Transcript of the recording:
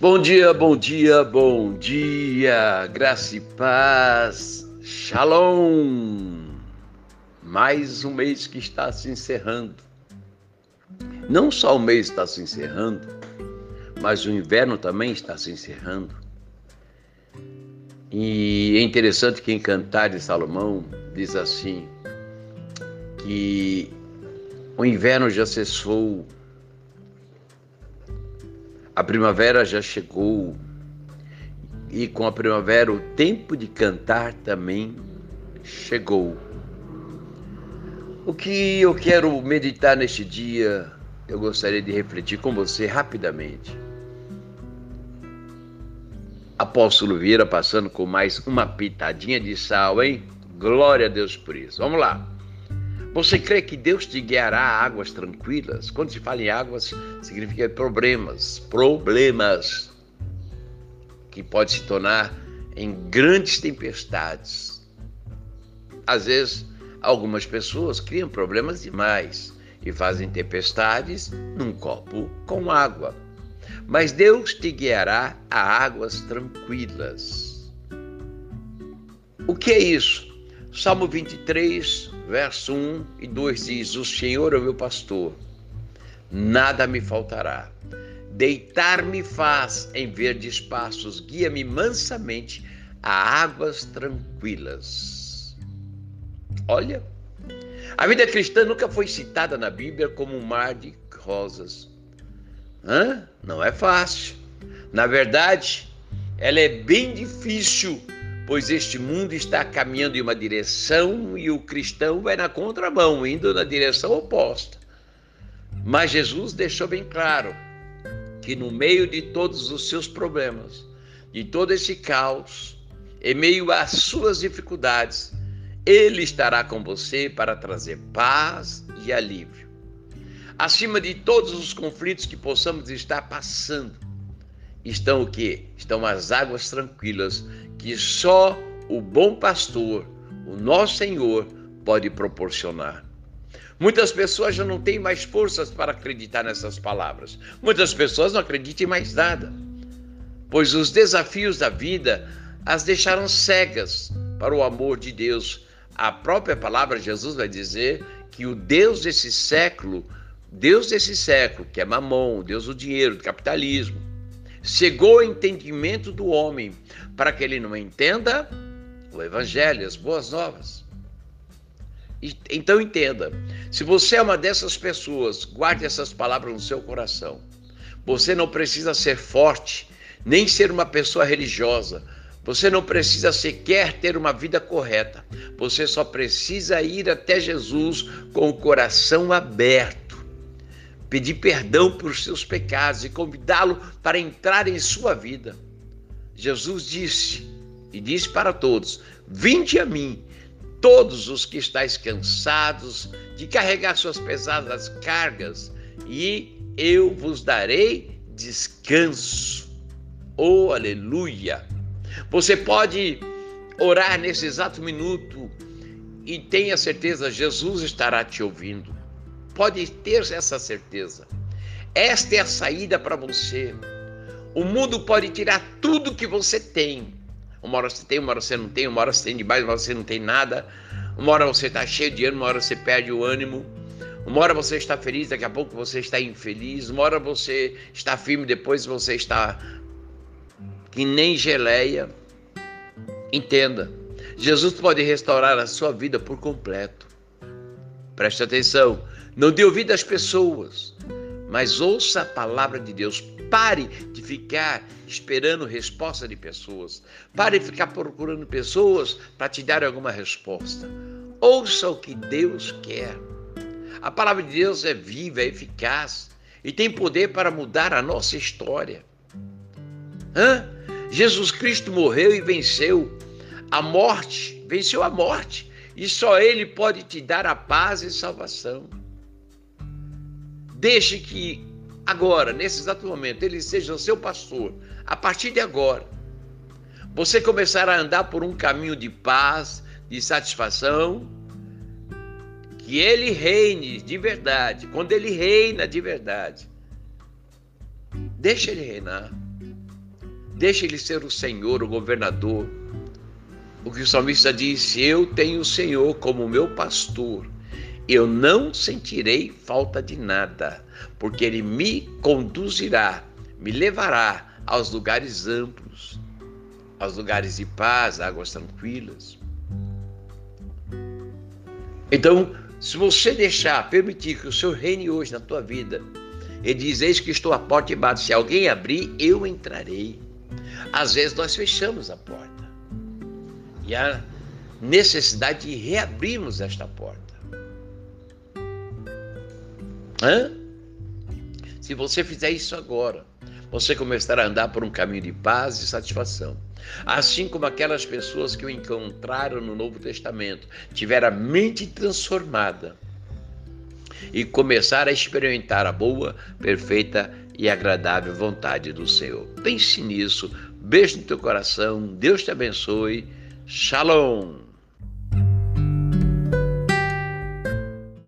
Bom dia, bom dia, bom dia, graça e paz, shalom. Mais um mês que está se encerrando. Não só o mês está se encerrando, mas o inverno também está se encerrando. E é interessante que em Cantar de Salomão diz assim: que o inverno já cessou, a primavera já chegou, e com a primavera o tempo de cantar também chegou. O que eu quero meditar neste dia, eu gostaria de refletir com você rapidamente. Apóstolo Vieira passando com mais uma pitadinha de sal, hein? Glória a Deus por isso. Vamos lá. Você crê que Deus te guiará a águas tranquilas? Quando se fala em águas, significa problemas, problemas que pode se tornar em grandes tempestades. Às vezes, algumas pessoas criam problemas demais e fazem tempestades num copo com água mas Deus te guiará a águas tranquilas. O que é isso? Salmo 23, verso 1 e 2 diz: O Senhor é o meu pastor, nada me faltará. Deitar-me faz em verdes passos, guia-me mansamente a águas tranquilas. Olha, a vida cristã nunca foi citada na Bíblia como um mar de rosas. Hã? Não é fácil. Na verdade, ela é bem difícil, pois este mundo está caminhando em uma direção e o cristão vai na contramão, indo na direção oposta. Mas Jesus deixou bem claro que no meio de todos os seus problemas, de todo esse caos, em meio às suas dificuldades, Ele estará com você para trazer paz e alívio acima de todos os conflitos que possamos estar passando, estão o que? Estão as águas tranquilas que só o bom pastor, o nosso Senhor, pode proporcionar. Muitas pessoas já não têm mais forças para acreditar nessas palavras. Muitas pessoas não acreditam em mais nada, pois os desafios da vida as deixaram cegas para o amor de Deus. A própria palavra de Jesus vai dizer que o Deus desse século Deus desse século, que é Mamon, Deus do dinheiro, do capitalismo, cegou o entendimento do homem para que ele não entenda o Evangelho, as boas novas. Então entenda, se você é uma dessas pessoas, guarde essas palavras no seu coração. Você não precisa ser forte, nem ser uma pessoa religiosa. Você não precisa sequer ter uma vida correta. Você só precisa ir até Jesus com o coração aberto pedir perdão por seus pecados e convidá-lo para entrar em sua vida. Jesus disse, e disse para todos: Vinde a mim, todos os que estáis cansados de carregar suas pesadas cargas, e eu vos darei descanso. Oh, aleluia! Você pode orar nesse exato minuto e tenha certeza, Jesus estará te ouvindo. Pode ter essa certeza. Esta é a saída para você. O mundo pode tirar tudo que você tem. Uma hora você tem, uma hora você não tem, uma hora você tem demais, uma hora você não tem nada. Uma hora você está cheio de ânimo, uma hora você perde o ânimo. Uma hora você está feliz, daqui a pouco você está infeliz. Uma hora você está firme, depois você está que nem geleia. Entenda, Jesus pode restaurar a sua vida por completo. Preste atenção, não dê ouvido às pessoas, mas ouça a palavra de Deus. Pare de ficar esperando resposta de pessoas. Pare de ficar procurando pessoas para te dar alguma resposta. Ouça o que Deus quer. A palavra de Deus é viva, é eficaz e tem poder para mudar a nossa história. Hã? Jesus Cristo morreu e venceu a morte, venceu a morte, e só Ele pode te dar a paz e salvação. Deixe que agora, nesse exato momento, ele seja o seu pastor. A partir de agora, você começará a andar por um caminho de paz, de satisfação, que ele reine de verdade. Quando ele reina de verdade, deixa ele reinar. Deixa ele ser o Senhor, o governador. O que o salmista disse: Eu tenho o Senhor como meu pastor. Eu não sentirei falta de nada, porque ele me conduzirá, me levará aos lugares amplos, aos lugares de paz, águas tranquilas. Então, se você deixar, permitir que o Senhor reine hoje na tua vida, ele diz: Eis que estou à porta e bato. Se alguém abrir, eu entrarei. Às vezes nós fechamos a porta. E há necessidade de reabrirmos esta porta. Hã? Se você fizer isso agora, você começará a andar por um caminho de paz e satisfação. Assim como aquelas pessoas que o encontraram no Novo Testamento tiveram a mente transformada e começaram a experimentar a boa, perfeita e agradável vontade do Senhor. Pense nisso. Beijo no teu coração. Deus te abençoe. Shalom.